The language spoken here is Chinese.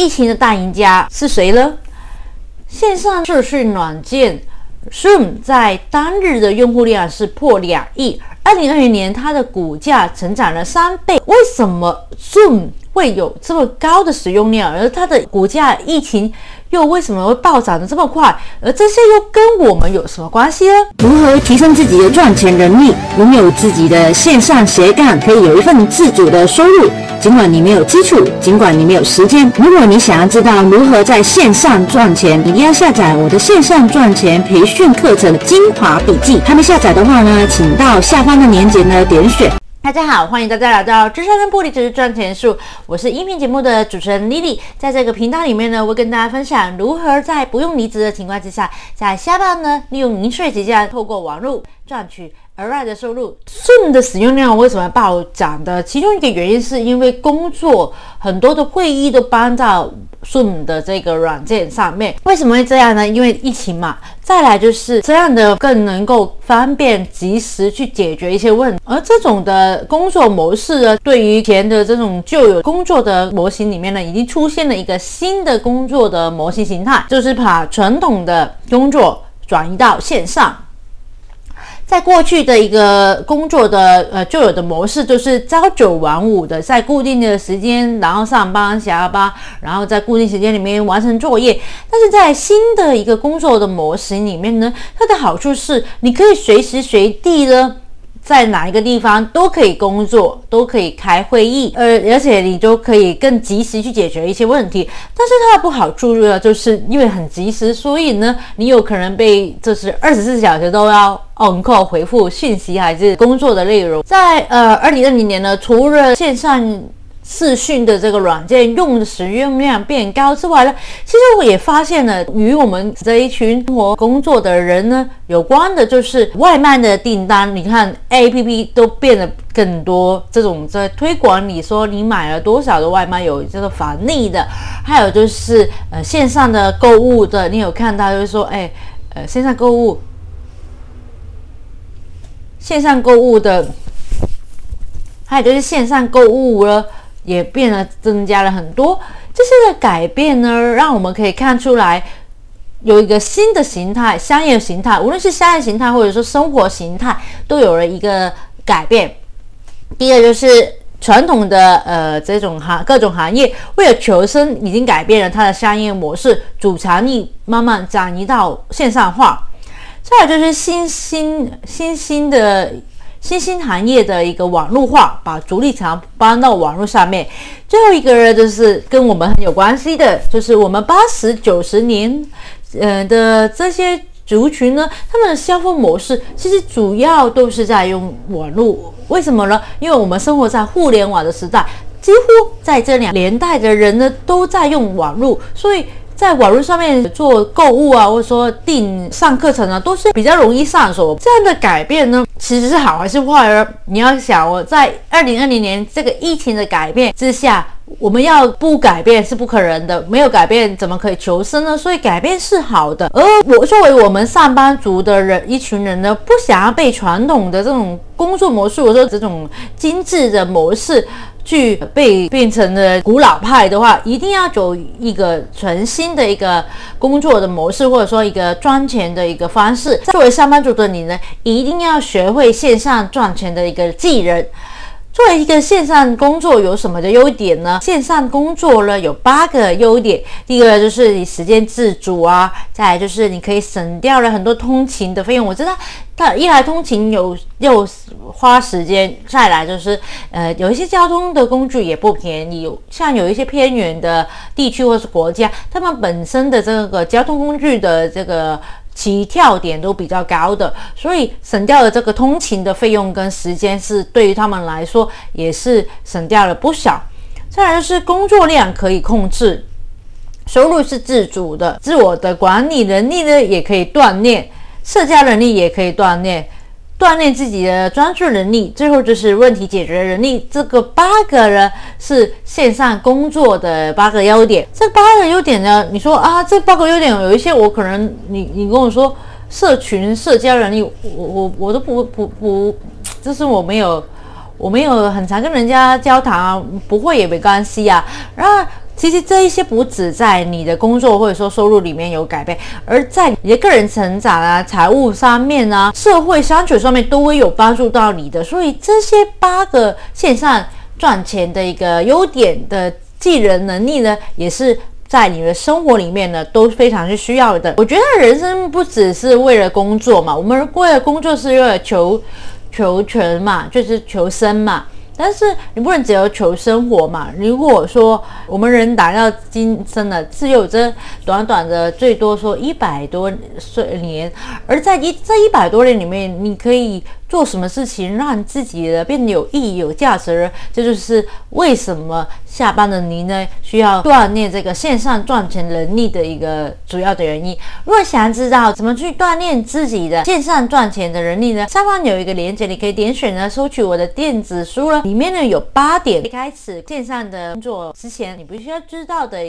疫情的大赢家是谁呢？线上视讯软件 Zoom 在当日的用户量是破两亿，二零二零年它的股价成长了三倍。为什么 Zoom 会有这么高的使用量，而它的股价疫情？又为什么会暴涨的这么快？而这些又跟我们有什么关系呢？如何提升自己的赚钱能力，拥有自己的线上斜杠，可以有一份自主的收入？尽管你没有基础，尽管你没有时间，如果你想要知道如何在线上赚钱，一定要下载我的线上赚钱培训课程精华笔记。还没下载的话呢，请到下方的链接呢点选。大家好，欢迎大家来到智商跟玻璃只是赚钱术。我是音频节目的主持人 Lily，在这个频道里面呢，我会跟大家分享如何在不用离职的情况之下，在下班呢利用零碎时间，透过网络赚取额外的收入。Zoom 的使用量为什么暴涨的？其中一个原因是因为工作很多的会议都搬到。Zoom 的这个软件上面，为什么会这样呢？因为疫情嘛。再来就是这样的，更能够方便及时去解决一些问。而这种的工作模式呢，对于前的这种旧有工作的模型里面呢，已经出现了一个新的工作的模型形态，就是把传统的工作转移到线上。在过去的一个工作的呃旧有的模式，就是朝九晚五的，在固定的时间，然后上班下班，然后在固定时间里面完成作业。但是在新的一个工作的模型里面呢，它的好处是你可以随时随地的。在哪一个地方都可以工作，都可以开会议，呃，而且你都可以更及时去解决一些问题。但是它的不好处呢，就是因为很及时，所以呢，你有可能被就是二十四小时都要 on call 回复信息还是工作的内容。在呃二零二零年呢，除了线上。视讯的这个软件用使用量变高之外呢，其实我也发现了与我们这一群生活工作的人呢有关的，就是外卖的订单。你看 A P P 都变得更多，这种在推广你说你买了多少的外卖有这个返利的，还有就是呃线上的购物的，你有看到就是说哎呃线上购物，线上购物的，还有就是线上购物了。也变得增加了很多，这些的改变呢，让我们可以看出来有一个新的形态，商业形态，无论是商业形态或者说生活形态，都有了一个改变。第一个就是传统的呃这种行各种行业为了求生，已经改变了它的商业模式，主场力慢慢转移到线上化。再有就是新兴新兴的。新兴行业的一个网络化，把主力场搬到网络上面。最后一个呢，就是跟我们很有关系的，就是我们八十九十年，呃的这些族群呢，他们的消费模式其实主要都是在用网络。为什么呢？因为我们生活在互联网的时代，几乎在这两年代的人呢都在用网络，所以。在网络上面做购物啊，或者说订上课程啊，都是比较容易上手。这样的改变呢，其实是好还是坏呢？你要想，我在二零二零年这个疫情的改变之下，我们要不改变是不可能的。没有改变，怎么可以求生呢？所以改变是好的。而我作为我们上班族的人，一群人呢，不想要被传统的这种工作模式，或者说这种精致的模式。去被变成了古老派的话，一定要走一个全新的一个工作的模式，或者说一个赚钱的一个方式。作为上班族的你呢，一定要学会线上赚钱的一个技能。作为一个线上工作有什么的优点呢？线上工作呢有八个优点。第一个就是你时间自主啊，再来就是你可以省掉了很多通勤的费用。我知道，它一来通勤有又花时间，再来就是呃有一些交通的工具也不便宜。像有一些偏远的地区或是国家，他们本身的这个交通工具的这个。起跳点都比较高的，所以省掉了这个通勤的费用跟时间，是对于他们来说也是省掉了不少。再来是工作量可以控制，收入是自主的，自我的管理能力呢也可以锻炼，社交能力也可以锻炼。锻炼自己的专注能力，最后就是问题解决能力。这个八个呢是线上工作的八个优点。这八个优点呢，你说啊，这八个优点有一些我可能你你跟我说社群社交能力，我我我都不不不，就是我没有我没有很常跟人家交谈啊，不会也没关系啊。然后其实这一些不止在你的工作或者说收入里面有改变，而在你的个人成长啊、财务上面啊、社会相处上面都会有帮助到你的。所以这些八个线上赚钱的一个优点的技能能力呢，也是。在你的生活里面呢，都非常是需要的。我觉得人生不只是为了工作嘛，我们为了工作是为了求求全嘛，就是求生嘛。但是你不能只有求生活嘛？如果说我们人达到今生的只有这短短的最多说一百多岁年，而在一这一百多年里面，你可以。做什么事情让自己的变得有意义、有价值？这就是为什么下班的您呢需要锻炼这个线上赚钱能力的一个主要的原因。如果想知道怎么去锻炼自己的线上赚钱的能力呢？下方有一个链接，你可以点选呢，收取我的电子书了。里面呢有八点一开始线上的工作之前你必须要知道的。